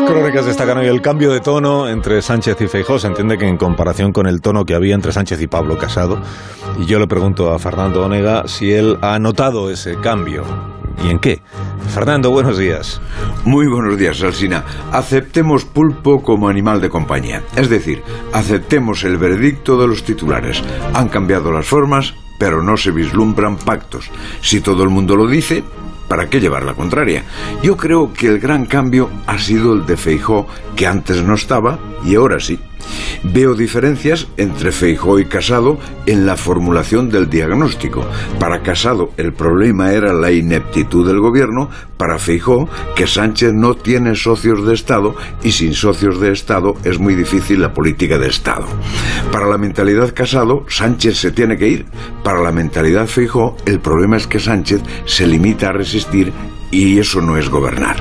Crónicas destacan hoy el cambio de tono entre Sánchez y Feijóo. Se entiende que en comparación con el tono que había entre Sánchez y Pablo Casado. Y yo le pregunto a Fernando Onega si él ha notado ese cambio. ¿Y en qué? Fernando, buenos días. Muy buenos días, Alsina. Aceptemos pulpo como animal de compañía. Es decir, aceptemos el veredicto de los titulares. Han cambiado las formas, pero no se vislumbran pactos. Si todo el mundo lo dice, ¿para qué llevar la contraria? Yo creo que el gran cambio ha sido el de Feijó, que antes no estaba y ahora sí. Veo diferencias entre Feijó y Casado en la formulación del diagnóstico. Para Casado el problema era la ineptitud del gobierno, para Feijó que Sánchez no tiene socios de Estado y sin socios de Estado es muy difícil la política de Estado. Para la mentalidad Casado, Sánchez se tiene que ir. Para la mentalidad Feijó, el problema es que Sánchez se limita a resistir y eso no es gobernar.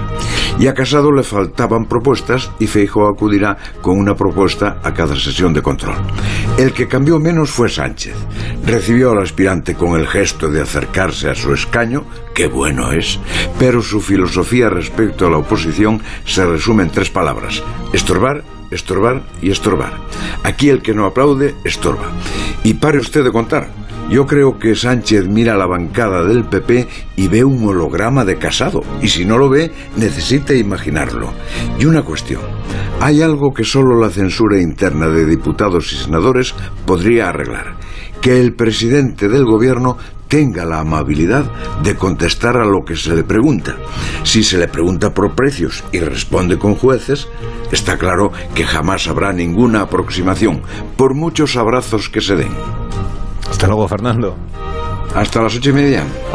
Y a Casado le faltaban propuestas y Feijóo acudirá con una propuesta a cada sesión de control. El que cambió menos fue Sánchez. Recibió al aspirante con el gesto de acercarse a su escaño, que bueno es, pero su filosofía respecto a la oposición se resume en tres palabras: estorbar, estorbar y estorbar. Aquí el que no aplaude, estorba. Y pare usted de contar. Yo creo que Sánchez mira la bancada del PP y ve un holograma de casado, y si no lo ve, necesita imaginarlo. Y una cuestión, hay algo que solo la censura interna de diputados y senadores podría arreglar, que el presidente del gobierno tenga la amabilidad de contestar a lo que se le pregunta. Si se le pregunta por precios y responde con jueces, está claro que jamás habrá ninguna aproximación, por muchos abrazos que se den. Hasta luego, Fernando. Hasta las ocho y media.